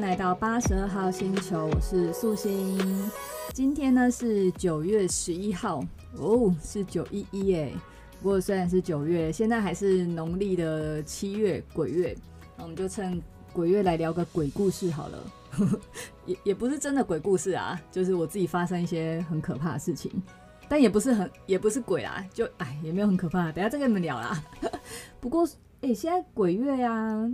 来到八十二号星球，我是素心。今天呢是九月十一号哦，是九一一耶。不过虽然是九月，现在还是农历的七月鬼月，那我们就趁鬼月来聊个鬼故事好了。也也不是真的鬼故事啊，就是我自己发生一些很可怕的事情，但也不是很也不是鬼啦，就哎也没有很可怕。等下再跟你们聊啦。不过哎、现在鬼月呀、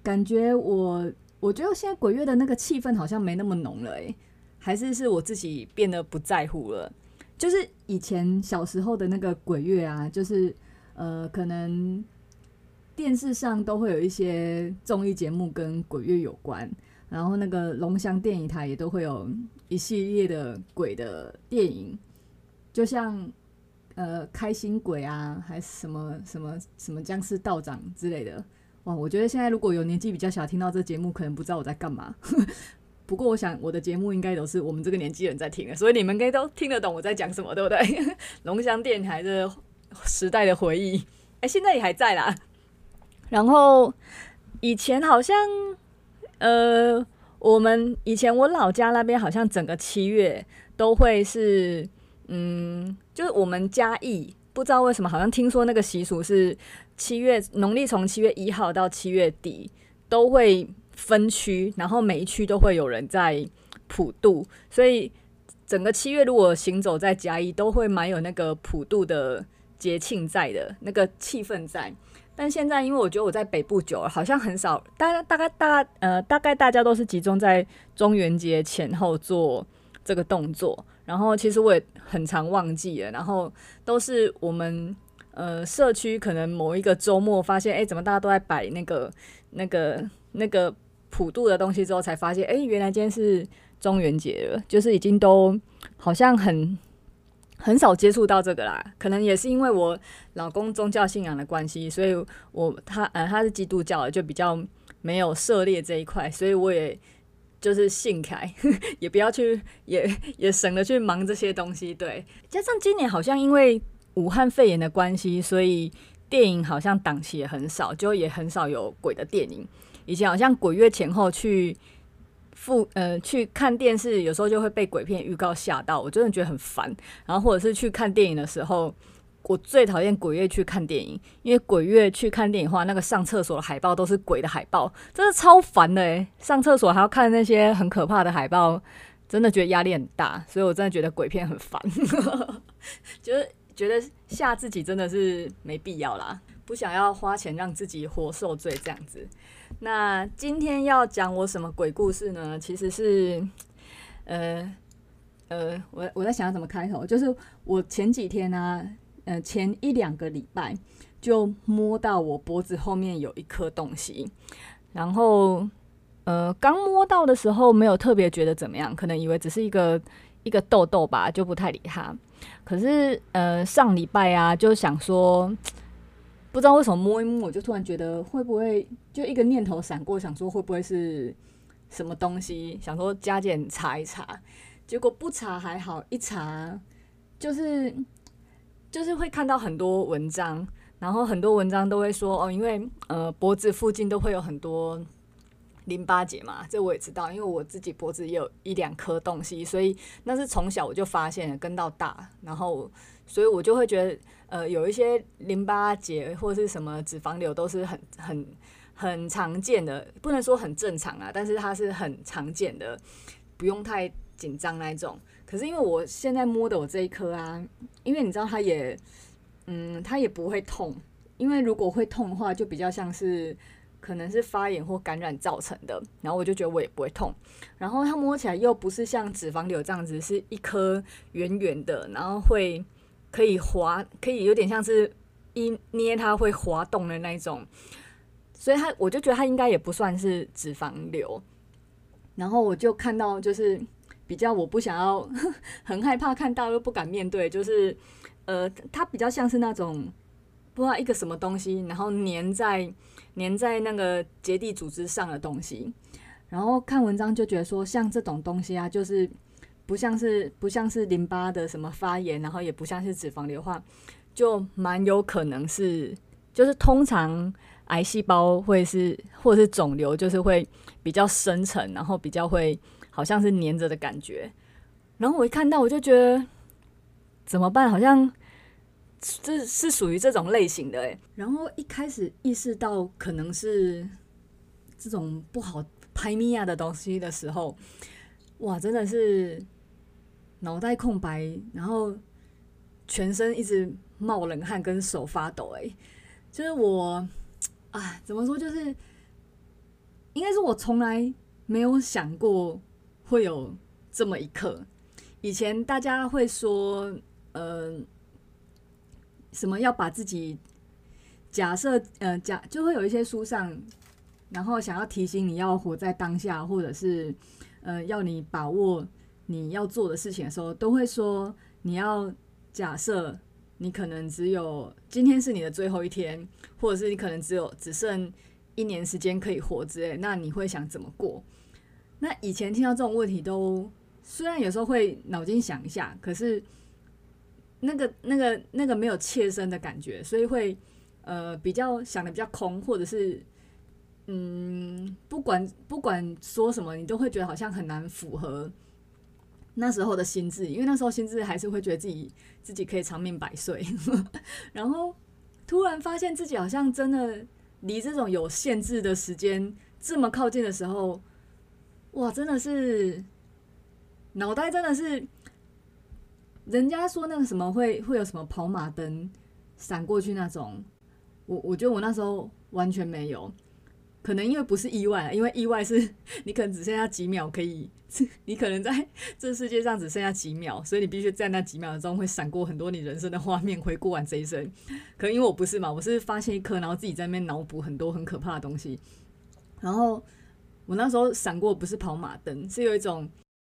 感觉我。我觉得现在鬼月的那个气氛好像没那么浓了，哎，还是是我自己变得不在乎了。就是以前小时候的那个鬼月啊，就是呃，可能电视上都会有一些综艺节目跟鬼月有关，然后那个龙祥电影台也都会有一系列的鬼的电影，就像呃开心鬼啊，还是什么什么什么僵尸道长之类的。哇，我觉得现在如果有年纪比较小听到这节目，可能不知道我在干嘛。不过我想我的节目应该都是我们这个年纪人在听的，所以你们应该都听得懂我在讲什么，对不对？龙翔电台的时代的回忆，哎、现在也还在啦。然后以前好像，呃，我们以前我老家那边好像整个七月都会是，嗯，就是我们嘉义，不知道为什么，好像听说那个习俗是。七月农历从七月一号到七月底都会分区，然后每一区都会有人在普渡，所以整个七月如果行走在嘉义，都会蛮有那个普渡的节庆在的那个气氛在。但现在因为我觉得我在北部久了，好像很少，大概大概大呃大概大家都是集中在中元节前后做这个动作，然后其实我也很常忘记了，然后都是我们。呃，社区可能某一个周末发现，哎、怎么大家都在摆那个、那个、那个普渡的东西之后，才发现，哎、原来今天是中元节了，就是已经都好像很很少接触到这个啦。可能也是因为我老公宗教信仰的关系，所以我他呃他是基督教的，就比较没有涉猎这一块，所以我也就是信开，也不要去，也也省得去忙这些东西。对，加上今年好像因为。武汉肺炎的关系，所以电影好像档期也很少，就也很少有鬼的电影。以前好像鬼月前后去复呃去看电视，有时候就会被鬼片预告吓到，我真的觉得很烦。然后或者是去看电影的时候，我最讨厌鬼月去看电影，因为鬼月去看电影的话，那个上厕所的海报都是鬼的海报，真的超烦的，上厕所还要看那些很可怕的海报，真的觉得压力很大。所以我真的觉得鬼片很烦，就是。觉得吓自己真的是没必要啦，不想要花钱让自己活受罪这样子。那今天要讲我什么鬼故事呢？其实是，呃呃，我我在想要怎么开头，就是我前几天呢、呃，前一两个礼拜就摸到我脖子后面有一颗东西，然后呃，刚摸到的时候没有特别觉得怎么样，可能以为只是一个。一个痘痘吧，就不太理他。可是，呃，上礼拜啊，就想说，不知道为什么摸一摸，我就突然觉得会不会，就一个念头闪过，想说会不会是什么东西，想说加减查一查。结果不查还好，一查就是就是会看到很多文章，然后很多文章都会说哦，因为呃脖子附近都会有很多。淋巴结嘛，这我也知道，因为我自己脖子也有一两颗东西，所以那是从小我就发现了，跟到大，然后所以我就会觉得，呃，有一些淋巴结或是什么脂肪瘤都是很很很常见的，不能说很正常啊，但是它是很常见的，不用太紧张那一种。可是因为我现在摸的我这一颗啊，因为你知道它也，嗯，它也不会痛，因为如果会痛的话，就比较像是。可能是发炎或感染造成的，然后我就觉得我也不会痛，然后它摸起来又不是像脂肪瘤这样子，是一颗圆圆的，然后会可以滑，可以有点像是一捏它会滑动的那种，所以它我就觉得它应该也不算是脂肪瘤，然后我就看到就是比较我不想要 很害怕看到又不敢面对，就是呃它比较像是那种不知道一个什么东西，然后粘在。粘在那个结缔组织上的东西，然后看文章就觉得说，像这种东西啊，就是不像是不像是淋巴的什么发炎，然后也不像是脂肪瘤的话，就蛮有可能是就是通常癌细胞会是或者是肿瘤，就是会比较深层，然后比较会好像是粘着的感觉。然后我一看到，我就觉得怎么办？好像这是属于这种类型的哎。然后一开始意识到可能是这种不好拍米亚的东西的时候，哇，真的是脑袋空白，然后全身一直冒冷汗，跟手发抖。哎，就是我啊，怎么说？就是应该是我从来没有想过会有这么一刻。以前大家会说，呃，什么要把自己假设，呃，假就会有一些书上，然后想要提醒你要活在当下，或者是呃，要你把握你要做的事情的时候，都会说你要假设你可能只有今天是你的最后一天，或者是你可能只有只剩一年时间可以活之类，那你会想怎么过？那以前听到这种问题都。虽然有时候会脑筋想一下，可是那个、那个、那个没有切身的感觉，所以会呃比较想的比较空，或者是嗯，不管不管说什么，你都会觉得好像很难符合那时候的心智，因为那时候心智还是会觉得自己自己可以长命百岁，然后突然发现自己好像真的离这种有限制的时间这么靠近的时候，哇，真的是。脑袋真的是，人家说那个什么会会有什么跑马灯闪过去那种，我我觉得我那时候完全没有，可能因为不是意外，因为意外是 你可能只剩下几秒可以，你可能在这世界上只剩下几秒，所以你必须在那几秒钟会闪过很多你人生的画面，回顾完这一生。可能因为我不是嘛，我是发现一颗，然后自己在那边脑补很多很可怕的东西，然后我那时候闪过不是跑马灯，是有一种。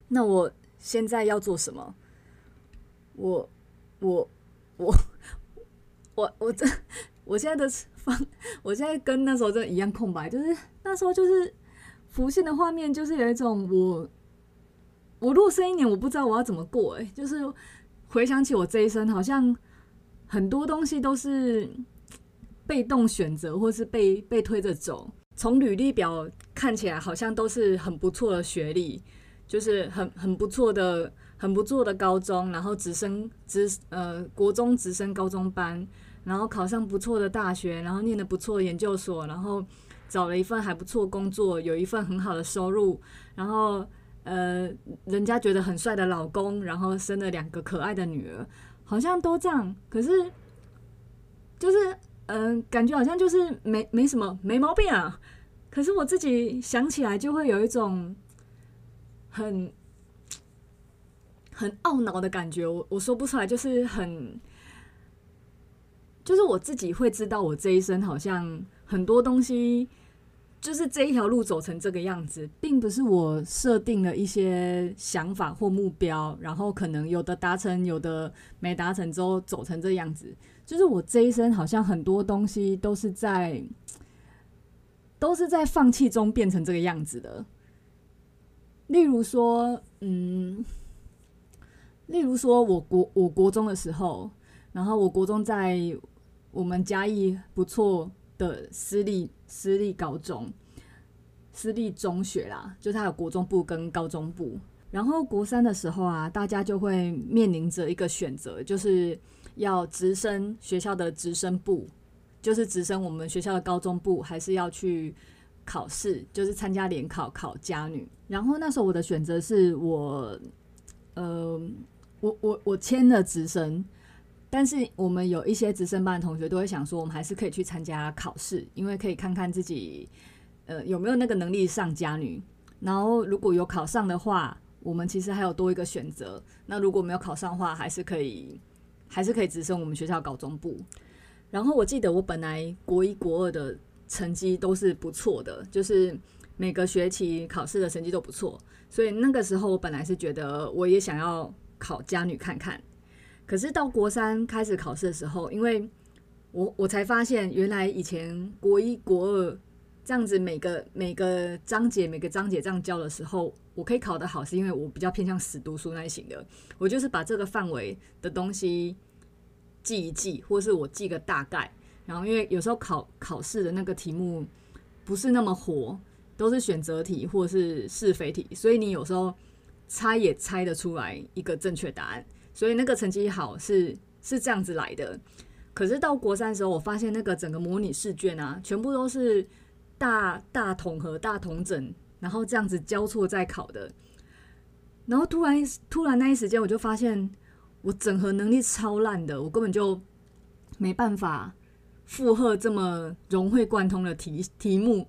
那我现在要做什么？我我我我我这我现在的方，我现在跟那时候真的一样空白，就是那时候就是浮现的画面，就是有一种我我如果剩一年，我不知道我要怎么过，欸，诶，就是回想起我这一生，好像很多东西都是被动选择，或是被被推着走。从履历表看起来，好像都是很不错的学历。就是很很不错的，很不错的高中，然后直升直呃国中直升高中班，然后考上不错的大学，然后念的不错研究所，然后找了一份还不错工作，有一份很好的收入，然后呃人家觉得很帅的老公，然后生了两个可爱的女儿，好像都这样。可是就是嗯、感觉好像就是没没什么没毛病啊。可是我自己想起来就会有一种。很很懊恼的感觉，我我说不出来，就是很，就是我自己会知道，我这一生好像很多东西，就是这一条路走成这个样子，并不是我设定了一些想法或目标，然后可能有的达成，有的没达成之后走成这样子，就是我这一生好像很多东西都是在，都是在放弃中变成这个样子的。例如说，嗯，例如说，我国我国中的时候，然后我国中在我们嘉义不错的私立私立高中、私立中学啦，就它有国中部跟高中部。然后国三的时候啊，大家就会面临着一个选择，就是要直升学校的直升部，就是直升我们学校的高中部，还是要去。考试就是参加联考考嘉女，然后那时候我的选择是我，呃，我我我签了直升，但是我们有一些直升班的同学都会想说，我们还是可以去参加考试，因为可以看看自己，呃，有没有那个能力上嘉女。然后如果有考上的话，我们其实还有多一个选择。那如果没有考上的话，还是可以，还是可以直升我们学校高中部。然后我记得我本来国一国二的。成绩都是不错的，就是每个学期考试的成绩都不错，所以那个时候我本来是觉得我也想要考家女看看。可是到国三开始考试的时候，因为我我才发现，原来以前国一国二这样子每个每个章节每个章节这样教的时候，我可以考得好，是因为我比较偏向死读书那类型的，我就是把这个范围的东西记一记，或是我记个大概。然后因为有时候考考试的那个题目不是那么活，都是选择题或者是是非题，所以你有时候猜也猜得出来一个正确答案，所以那个成绩好是是这样子来的。可是到国三的时候，我发现那个整个模拟试卷啊，全部都是大大统合、大统整，然后这样子交错在考的。然后突然突然那一时间，我就发现我整合能力超烂的，我根本就没办法负荷这么融会贯通的题题目。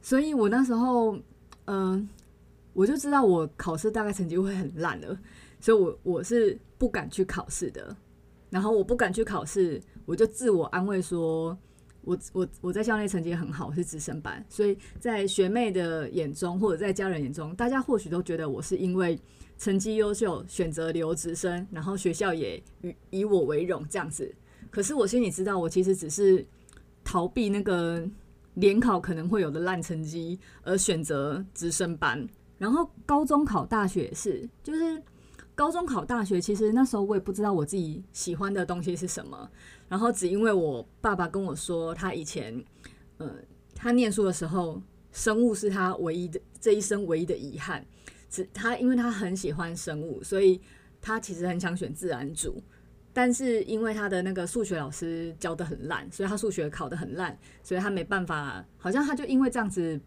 所以我那时候，嗯、我就知道我考试大概成绩会很烂了，所以我我是不敢去考试的。然后我不敢去考试，我就自我安慰说，我我我在校内成绩很好，是直升班，所以在学妹的眼中或者在家人眼中，大家或许都觉得我是因为成绩优秀选择留直升，然后学校也以以我为荣这样子。可是我心里知道，我其实只是逃避那个联考可能会有的烂成绩而选择直升班。然后高中考大学也是，就是。高中考大学，其实那时候我也不知道我自己喜欢的东西是什么，然后只因为我爸爸跟我说，他以前，呃，他念书的时候，生物是他唯一的这一生唯一的遗憾。只他因为他很喜欢生物，所以他其实很想选自然组，但是因为他的那个数学老师教得很烂，所以他数学考得很烂，所以他没办法，好像他就因为这样子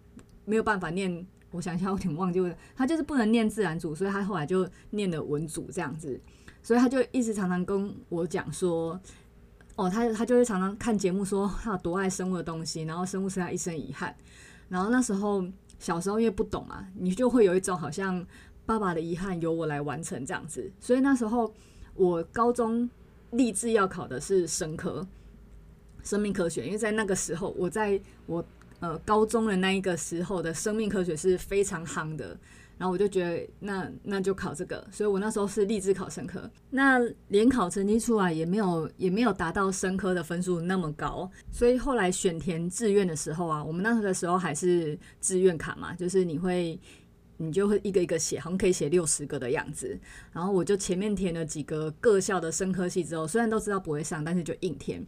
没有办法念。我想一下，我挺忘记了，他就是不能念自然组，所以他后来就念了文组这样子，所以他就一直常常跟我讲说，哦，他他就会常常看节目说他有多爱生物的东西，然后生物是他一生遗憾。然后那时候小时候因为不懂嘛，你就会有一种好像爸爸的遗憾由我来完成这样子，所以那时候我高中立志要考的是生科，生命科学，因为在那个时候我在我。呃，高中的那一个时候的生命科学是非常夯的，然后我就觉得那那就考这个，所以我那时候是立志考生科。那联考成绩出来也没有也没有达到生科的分数那么高，所以后来选填志愿的时候啊，我们那个时候还是志愿卡嘛，就是你会你就会一个一个写，好像可以写六十个的样子。然后我就前面填了几个各校的生科系之后，虽然都知道不会上，但是就硬填。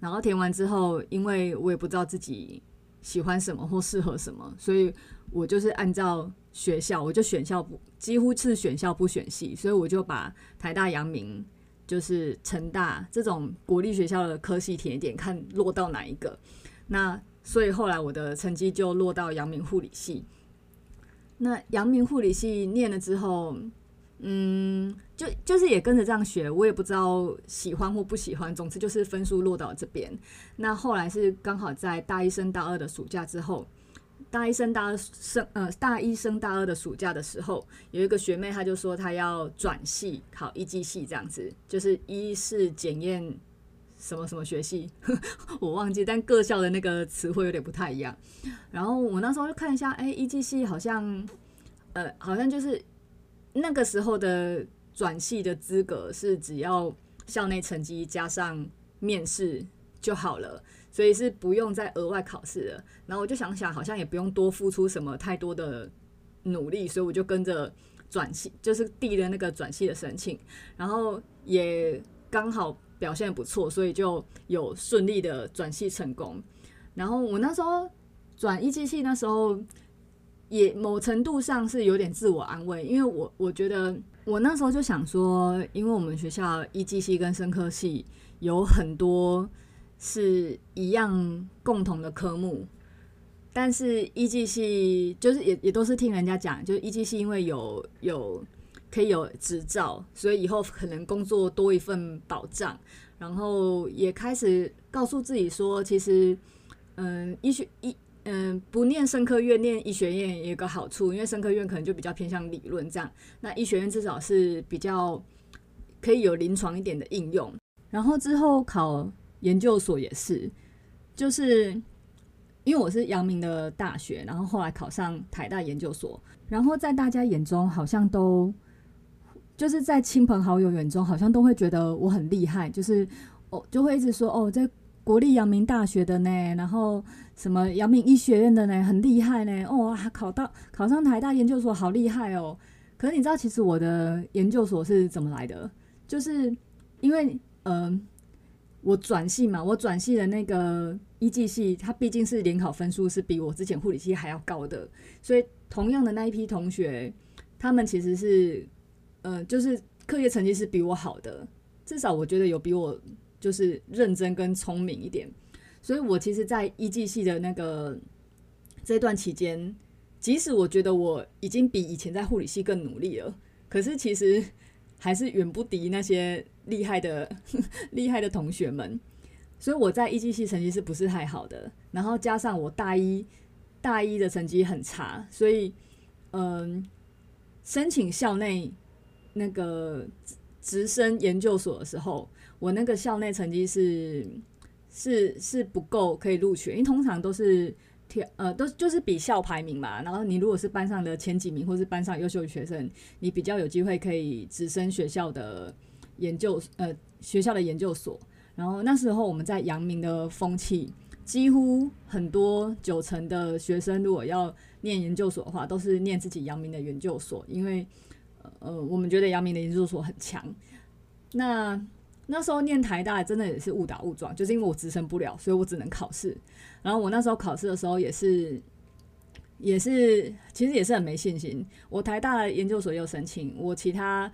然后填完之后，因为我也不知道自己。喜欢什么或适合什么，所以我就是按照学校，我就选校不，几乎是选校不选系，所以我就把台大、阳明、就是成大这种国立学校的科系填一点，看落到哪一个。那所以后来我的成绩就落到阳明护理系。那阳明护理系念了之后。嗯，就就是也跟着这样学，我也不知道喜欢或不喜欢，总之就是分数落到这边。那后来是刚好在大一升大二的暑假之后，大一升大二升呃大一升大二的暑假的时候，有一个学妹她就说她要转系考一技系这样子，就是一是检验什么什么学系，我忘记，但各校的那个词汇有点不太一样。然后我那时候就看一下，哎，一技系好像呃好像就是。那个时候的转系的资格是只要校内成绩加上面试就好了，所以是不用再额外考试的。然后我就想想，好像也不用多付出什么太多的努力，所以我就跟着转系，就是递了那个转系的申请，然后也刚好表现不错，所以就有顺利的转系成功。然后我那时候转一技系那时候。也某程度上是有点自我安慰，因为我我觉得我那时候就想说，因为我们学校医技系跟生科系有很多是一样共同的科目，但是医技系就是也也都是听人家讲，就是医技系因为有有可以有执照，所以以后可能工作多一份保障，然后也开始告诉自己说，其实嗯，医学医。嗯，不念生科院，念医学院也有个好处，因为生科院可能就比较偏向理论这样，那医学院至少是比较可以有临床一点的应用。然后之后考研究所也是，就是因为我是阳明的大学，然后后来考上台大研究所，然后在大家眼中好像都就是在亲朋好友眼中好像都会觉得我很厉害，就是哦就会一直说哦在。国立阳明大学的呢，然后什么阳明医学院的呢，很厉害呢。哦，还考到考上台大研究所，好厉害哦。可是你知道，其实我的研究所是怎么来的？就是因为，嗯、呃，我转系嘛，我转系的那个医技系，它毕竟是联考分数是比我之前护理系还要高的，所以同样的那一批同学，他们其实是，呃，就是课业成绩是比我好的，至少我觉得有比我就是认真跟聪明一点，所以我其实，在医技系的那个这段期间，即使我觉得我已经比以前在护理系更努力了，可是其实还是远不敌那些。厉害的 厉害的同学们，所以我在医技系成绩是不是太好的？然后加上我大一大一的成绩很差，所以嗯，申请校内那个直升研究所的时候，我那个校内成绩是是是不够可以录取，因为通常都是挑呃都就是比校排名嘛。然后你如果是班上的前几名，或是班上优秀的学生，你比较有机会可以直升学校的。研究呃学校的研究所，然后那时候我们在阳明的风气，几乎很多九成的学生如果要念研究所的话，都是念自己阳明的研究所，因为呃我们觉得阳明的研究所很强。那那时候念台大真的也是误打误撞，就是因为我直升不了，所以我只能考试。然后我那时候考试的时候也是也是其实也是很没信心。我台大的研究所又申请，我其他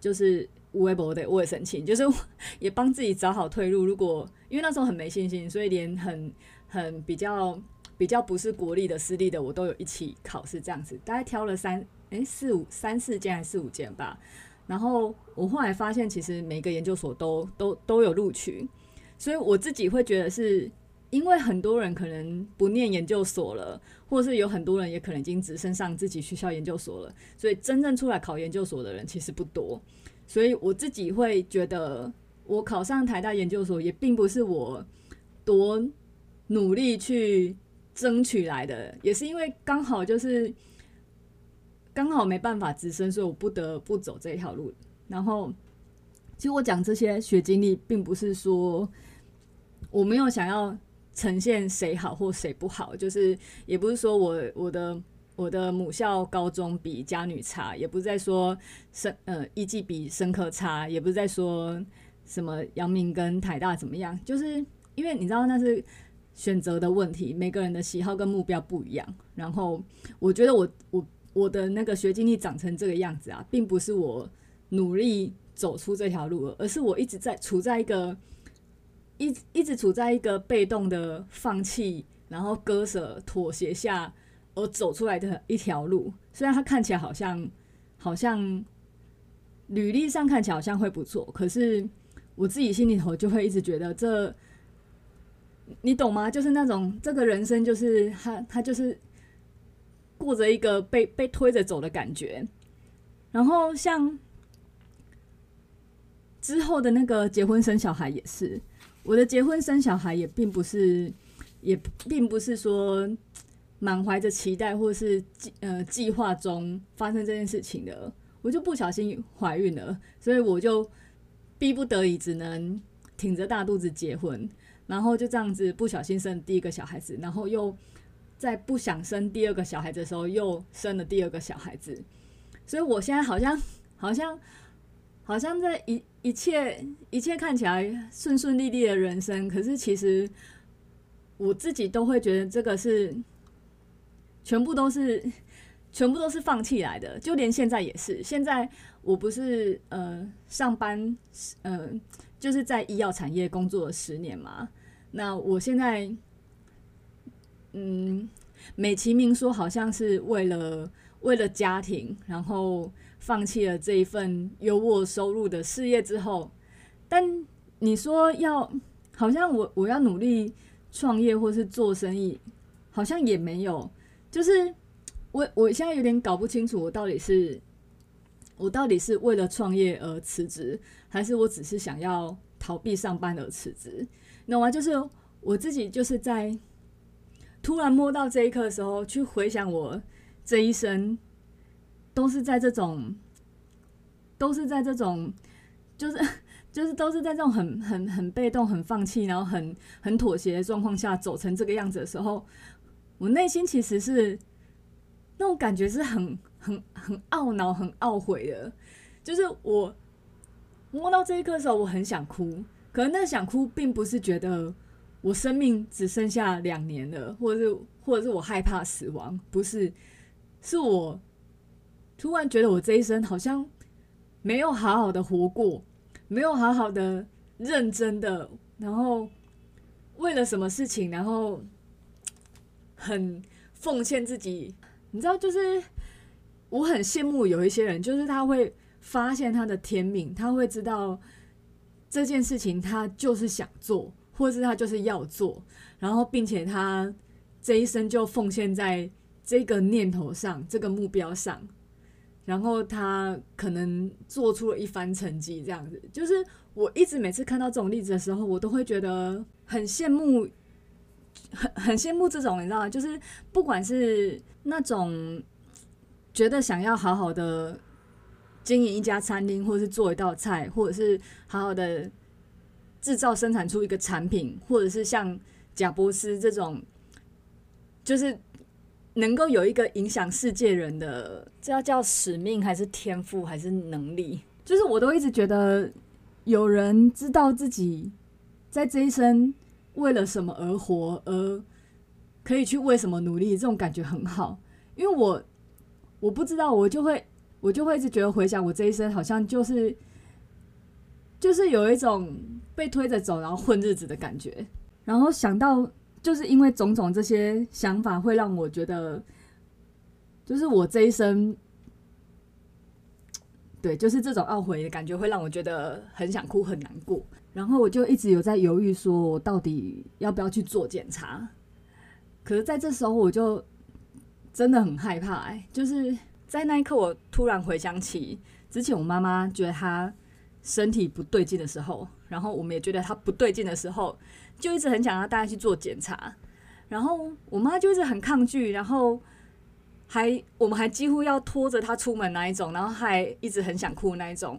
就是。微博的我也申请，就是也帮自己找好退路。如果因为那时候很没信心，所以连很很比较比较不是国立的私立的，我都有一起考试这样子。大概挑了三诶四五三四间还是四五间吧。然后我后来发现，其实每个研究所都都都有录取，所以我自己会觉得是因为很多人可能不念研究所了，或是有很多人也可能已经直升上自己学校研究所了，所以真正出来考研究所的人其实不多。所以我自己会觉得，我考上台大研究所也并不是我多努力去争取来的，也是因为刚好就是刚好没办法直升，所以我不得不走这条路。然后，其实我讲这些学经历，并不是说我没有想要呈现谁好或谁不好，就是也不是说我我的。我的母校高中比嘉女差，也不是在说生呃艺技比生科差，也不是在说什么阳明跟台大怎么样，就是因为你知道那是选择的问题，每个人的喜好跟目标不一样。然后我觉得我我我的那个学经历长成这个样子啊，并不是我努力走出这条路了，而是我一直在处在一个一一直处在一个被动的放弃，然后割舍妥协下。而走出来的一条路，虽然它看起来好像好像履历上看起来好像会不错，可是我自己心里头就会一直觉得这，你懂吗？就是那种这个人生就是他他就是过着一个被被推着走的感觉。然后像之后的那个结婚生小孩也是，我的结婚生小孩也并不是也并不是说。满怀着期待，或是计呃计划中发生这件事情的，我就不小心怀孕了，所以我就逼不得已只能挺着大肚子结婚，然后就这样子不小心生第一个小孩子，然后又在不想生第二个小孩子的时候又生了第二个小孩子，所以我现在好像好像好像在一一切一切看起来顺顺利利的人生，可是其实我自己都会觉得这个是。全部都是，全部都是放弃来的，就连现在也是。现在我不是呃上班，呃就是在医药产业工作了十年嘛。那我现在，嗯，美其名说好像是为了为了家庭，然后放弃了这一份有我收入的事业之后，但你说要好像我我要努力创业或是做生意，好像也没有。就是我，我现在有点搞不清楚，我到底是我到底是为了创业而辞职，还是我只是想要逃避上班而辞职？你懂吗？就是我自己就是在突然摸到这一刻的时候，去回想我这一生都是在这种，都是在这种，就是 就是都是在这种很很很被动、很放弃，然后很很妥协的状况下走成这个样子的时候。我内心其实是那种感觉，是很很很懊恼、很懊悔的。就是我摸到这一刻的时候，我很想哭，可能那想哭，并不是觉得我生命只剩下两年了，或者是或者是我害怕死亡，不是，是我突然觉得我这一生好像没有好好的活过，没有好好的认真的，然后为了什么事情，然后很奉献自己，你知道，就是我很羡慕有一些人，就是他会发现他的天命，他会知道。这件事情他就是想做，或是他就是要做，然后并且他这一生就奉献在这个念头上、这个目标上，然后他可能做出了一番成绩。这样子，就是我一直每次看到这种例子的时候，我都会觉得很羡慕，很很羡慕这种，你知道吗？就是不管是那种觉得想要好好的。经营一家餐厅，或者是做一道菜，或者是好好的制造生产出一个产品，或者是像贾伯斯这种，就是能够有一个影响世界人的，这要叫使命还是天赋还是能力？就是我都一直觉得，有人知道自己在这一生为了什么而活，而可以去为什么努力，这种感觉很好。因为我我不知道，我就会。我就会一直觉得回想我这一生，好像就是就是有一种被推着走，然后混日子的感觉。然后想到，就是因为种种这些想法，会让我觉得，就是我这一生，对，就是这种懊悔的感觉，会让我觉得很想哭，很难过。然后我就一直有在犹豫，说我到底要不要去做检查。可是在这时候，我就真的很害怕，欸，就是。在那一刻，我突然回想起之前我妈妈觉得她身体不对劲的时候，然后我们也觉得她不对劲的时候，就一直很想要带她去做检查，然后我妈就一直很抗拒，然后还我们还几乎要拖着她出门那一种，然后还一直很想哭那一种，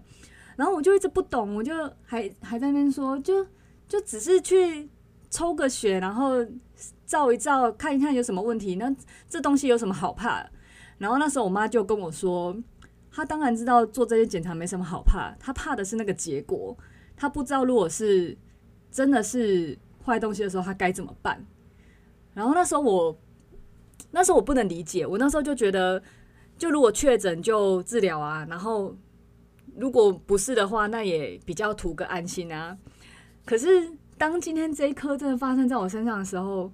然后我就一直不懂，我就还还在那边说，就就只是去抽个血，然后照一照，看一看有什么问题，那这东西有什么好怕？然后那时候我妈就跟我说，她当然知道做这些检查没什么好怕，她怕的是那个结果，他不知道如果是真的是坏东西的时候，他该怎么办。然后那时候我，那时候我不能理解，我那时候就觉得，就如果确诊就治疗啊，然后如果不是的话，那也比较图个安心啊。可是当今天这一刻真的发生在我身上的时候，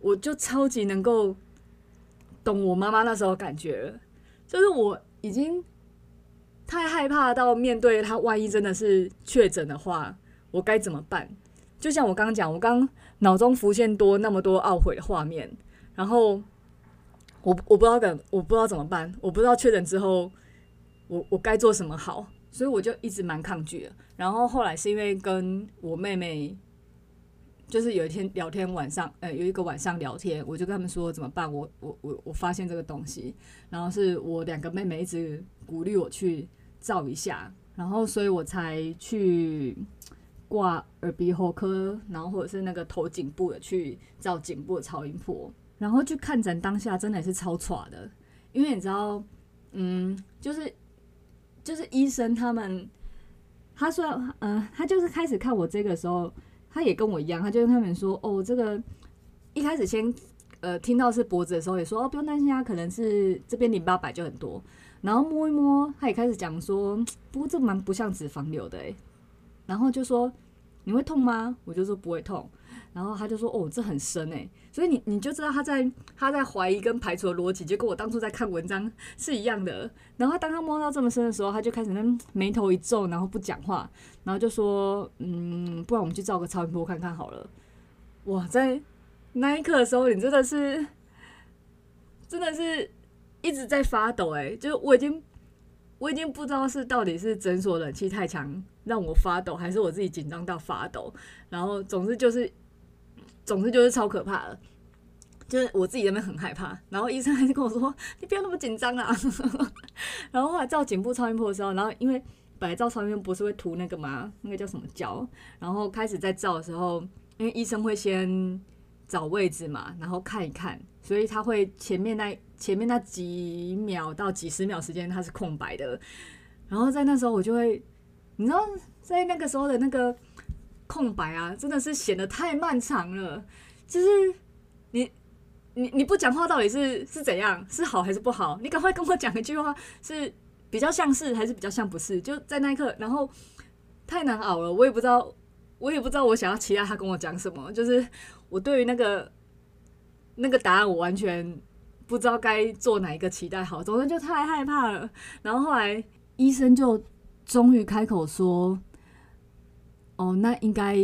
我就超级能够。懂我妈妈那时候感觉了，就是我已经太害怕到面对他，万一真的是确诊的话，我该怎么办？就像我刚刚讲，我刚脑中浮现多那么多懊悔的画面，然后我我不知道怎我不知道怎么办，我不知道确诊之后我我该做什么好，所以我就一直蛮抗拒的。然后后来是因为跟我妹妹。就是有一天聊天晚上，呃，有一个晚上聊天，我就跟他们说怎么办？我我我我发现这个东西，然后是我两个妹妹一直鼓励我去照一下，然后所以我才去挂耳鼻喉科，然后或者是那个头颈部的去照颈部的超音波，然后去看诊当下真的也是超喘的，因为你知道，嗯，就是就是医生他们，他说，嗯、他就是开始看我这个时候。他也跟我一样，他就跟他们说：“哦，这个一开始先呃听到是脖子的时候，也说哦不用担心啊，可能是这边淋巴白就很多。然后摸一摸，他也开始讲说，不过这蛮不像脂肪瘤的诶。然后就说你会痛吗？我就说不会痛。然后他就说哦，这很深诶。所以你你就知道他在他在怀疑跟排除的逻辑，就跟我当初在看文章是一样的。然后当他摸到这么深的时候，他就开始那眉头一皱，然后不讲话。”然后就说，嗯，不然我们去照个超音波看看好了。哇，在那一刻的时候，你真的是，真的是一直在发抖哎！就是我已经，我已经不知道是到底是诊所冷气太强让我发抖，还是我自己紧张到发抖。然后总之就是，总之就是超可怕的，就是我自己在那边很害怕。然后医生还是跟我说：“你不要那么紧张啊。”然后后来照颈部超音波的时候，然后因为。本来照超音波不是会涂那个吗？那个叫什么胶？然后开始在照的时候，因为医生会先找位置嘛，然后看一看，所以他会前面那前面那几秒到几十秒时间它是空白的。然后在那时候我就会，你知道，在那个时候的那个空白啊，真的是显得太漫长了。就是你你你不讲话到底是是怎样？是好还是不好？你赶快跟我讲一句话，是比较像是还是比较像不是？就在那一刻，然后太难熬了，我也不知道，我也不知道我想要期待他跟我讲什么。就是我对于那个那个答案，我完全不知道该做哪一个期待好，总之就太害怕了。然后后来医生就终于开口说。哦，那应该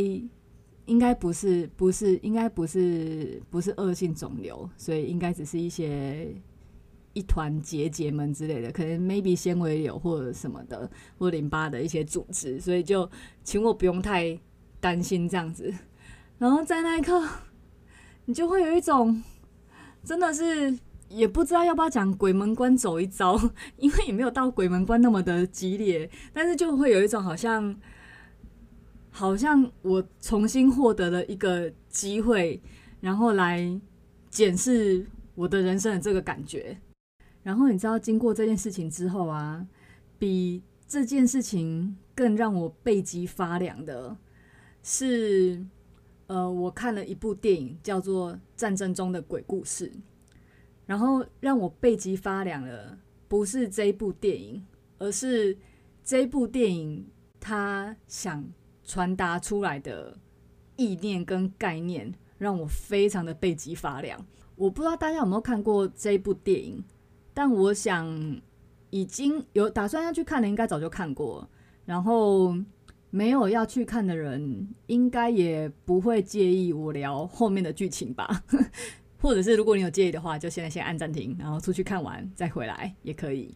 应该不是不是应该不是不是恶性肿瘤，所以应该只是一些一团结节们之类的，可能 maybe 纤维瘤或者什么的，或淋巴的一些组织，所以就请我不用太担心这样子。然后在那一刻，你就会有一种真的是也不知道要不要讲鬼门关走一遭，因为也没有到鬼门关那么的激烈，但是就会有一种好像。好像我重新获得了一个机会，然后来检视我的人生的这个感觉。然后你知道，经过这件事情之后啊，比这件事情更让我背脊发凉的是，呃，我看了一部电影，叫做《战争中的鬼故事》。然后让我背脊发凉的不是这部电影，而是这部电影它想。传达出来的意念跟概念让我非常的背脊发凉。我不知道大家有没有看过这部电影，但我想已经有打算要去看的，应该早就看过。然后没有要去看的人，应该也不会介意我聊后面的剧情吧？或者是如果你有介意的话，就现在先按暂停，然后出去看完再回来也可以。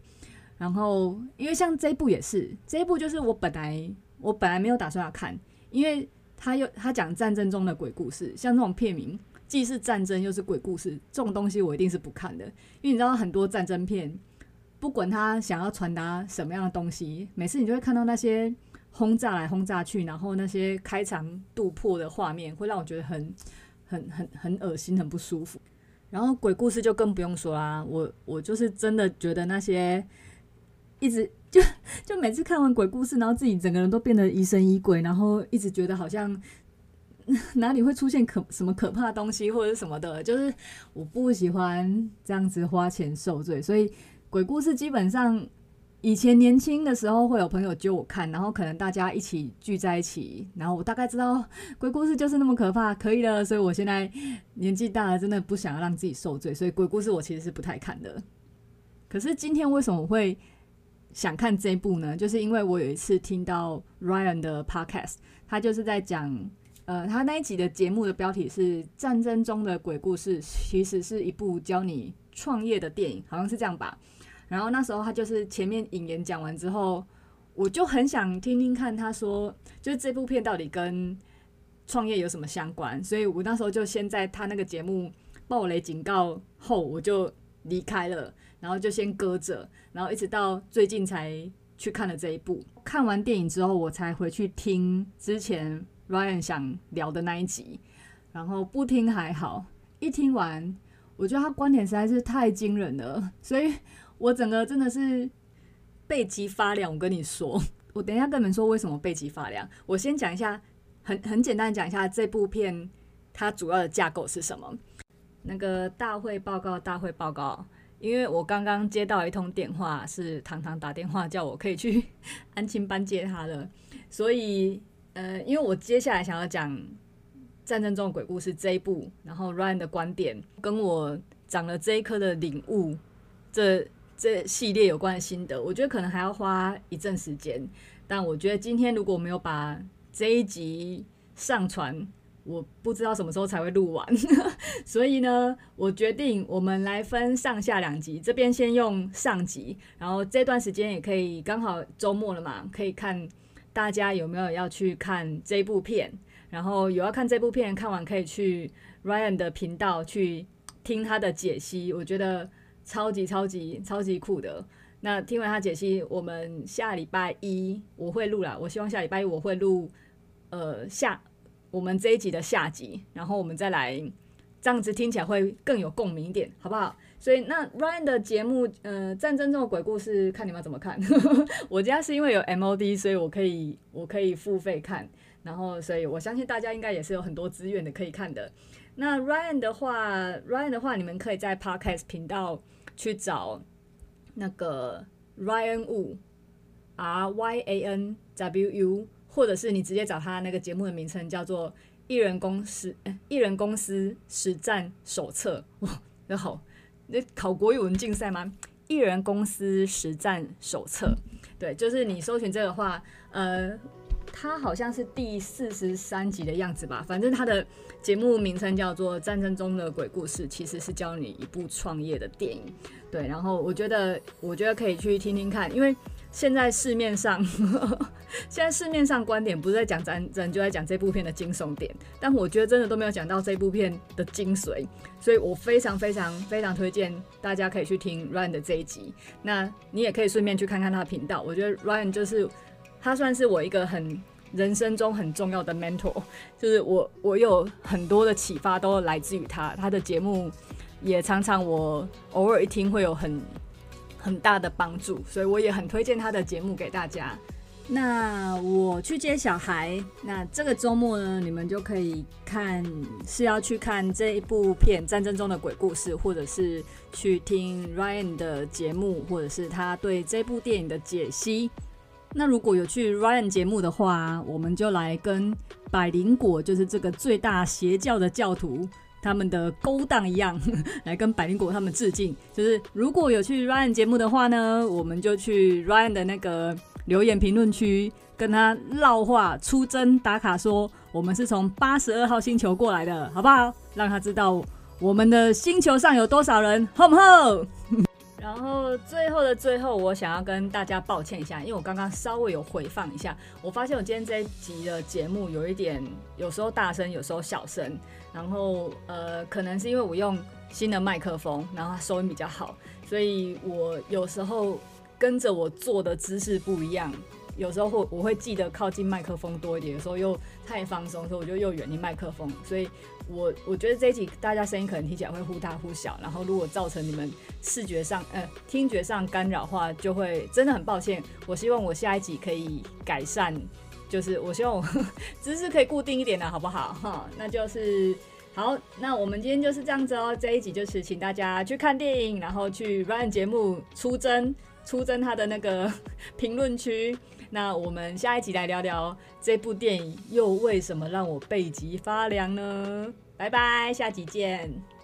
然后因为像这一部也是，这一部就是我本来。我本来没有打算要看，因为他又他讲战争中的鬼故事，像这种片名既是战争又是鬼故事，这种东西我一定是不看的。因为你知道很多战争片，不管他想要传达什么样的东西，每次你就会看到那些轰炸来轰炸去，然后那些开肠肚破的画面，会让我觉得很很很很恶心，很不舒服。然后鬼故事就更不用说啦，我我就是真的觉得那些一直。就就每次看完鬼故事，然后自己整个人都变得疑神疑鬼，然后一直觉得好像 哪里会出现可什么可怕的东西或者什么的，就是我不喜欢这样子花钱受罪，所以鬼故事基本上以前年轻的时候会有朋友揪我看，然后可能大家一起聚在一起，然后我大概知道鬼故事就是那么可怕，可以了，所以我现在年纪大了，真的不想要让自己受罪，所以鬼故事我其实是不太看的。可是今天为什么会？想看这一部呢，就是因为我有一次听到 Ryan 的 Podcast，他就是在讲，呃，他那一集的节目的标题是《战争中的鬼故事》，其实是一部教你创业的电影，好像是这样吧。然后那时候他就是前面引言讲完之后，我就很想听听看他说，就是这部片到底跟创业有什么相关，所以我那时候就先在他那个节目暴雷警告后，我就离开了。然后就先搁着，然后一直到最近才去看了这一部。看完电影之后，我才回去听之前 Ryan 想聊的那一集。然后不听还好，一听完，我觉得他观点实在是太惊人了，所以我整个真的是背脊发凉。我跟你说，我等一下跟你们说为什么背脊发凉。我先讲一下，很很简单讲一下这部片它主要的架构是什么。那个大会报告，大会报告。因为我刚刚接到一通电话，是糖糖打电话叫我可以去 安亲班接他的，所以呃，因为我接下来想要讲战争中的鬼故事这一部，然后 Ryan 的观点跟我长了这一颗的领悟，这这系列有关的心得，我觉得可能还要花一阵时间，但我觉得今天如果没有把这一集上传。我不知道什么时候才会录完，所以呢，我决定我们来分上下两集。这边先用上集，然后这段时间也可以刚好周末了嘛，可以看大家有没有要去看这部片。然后有要看这部片，看完可以去 Ryan 的频道去听他的解析，我觉得超级超级超级酷的。那听完他解析，我们下礼拜一我会录啦。我希望下礼拜一我会录，呃下。我们这一集的下集，然后我们再来，这样子听起来会更有共鸣一点，好不好？所以那 Ryan 的节目，呃，战争中的鬼故事，看你们怎么看。我家是因为有 MOD，所以我可以我可以付费看。然后所以我相信大家应该也是有很多资源的可以看的。那 Ryan 的话，Ryan 的话，你们可以在 Podcast 频道去找那个 Ryan Wu，R Y A N W U，或者是你直接找他那个节目的名称叫做《艺人公司》欸，《艺人公司实战手册》。哇，那好，那考国语文竞赛吗？《艺人公司实战手册》。对，就是你搜寻这个话，呃。它好像是第四十三集的样子吧，反正它的节目名称叫做《战争中的鬼故事》，其实是教你一部创业的电影。对，然后我觉得，我觉得可以去听听看，因为现在市面上，现在市面上观点不是在讲战争，就在讲这部片的惊悚点，但我觉得真的都没有讲到这部片的精髓，所以我非常非常非常推荐大家可以去听 Ryan 的这一集。那你也可以顺便去看看他的频道，我觉得 Ryan 就是。他算是我一个很人生中很重要的 mentor，就是我我有很多的启发都来自于他，他的节目也常常我偶尔一听会有很很大的帮助，所以我也很推荐他的节目给大家。那我去接小孩，那这个周末呢，你们就可以看是要去看这一部片《战争中的鬼故事》，或者是去听 Ryan 的节目，或者是他对这部电影的解析。那如果有去 Ryan 节目的话，我们就来跟百灵果，就是这个最大邪教的教徒，他们的勾当一样，来跟百灵果他们致敬。就是如果有去 Ryan 节目的话呢，我们就去 Ryan 的那个留言评论区跟他烙话出征打卡，说我们是从八十二号星球过来的，好不好？让他知道我们的星球上有多少人，吼不吼？然后最后的最后，我想要跟大家抱歉一下，因为我刚刚稍微有回放一下，我发现我今天这一集的节目有一点，有时候大声，有时候小声。然后呃，可能是因为我用新的麦克风，然后收音比较好，所以我有时候跟着我做的姿势不一样。有时候会我会记得靠近麦克风多一点，有时候又太放松，所以我就又远离麦克风。所以我我觉得这一集大家声音可能听起来会忽大忽小，然后如果造成你们视觉上呃听觉上干扰的话，就会真的很抱歉。我希望我下一集可以改善，就是我希望我 姿势可以固定一点的，好不好？哈，那就是好。那我们今天就是这样子哦。这一集就是请大家去看电影，然后去 Ryan 节目出征出征他的那个 评论区。那我们下一集来聊聊这部电影又为什么让我背脊发凉呢？拜拜，下集见。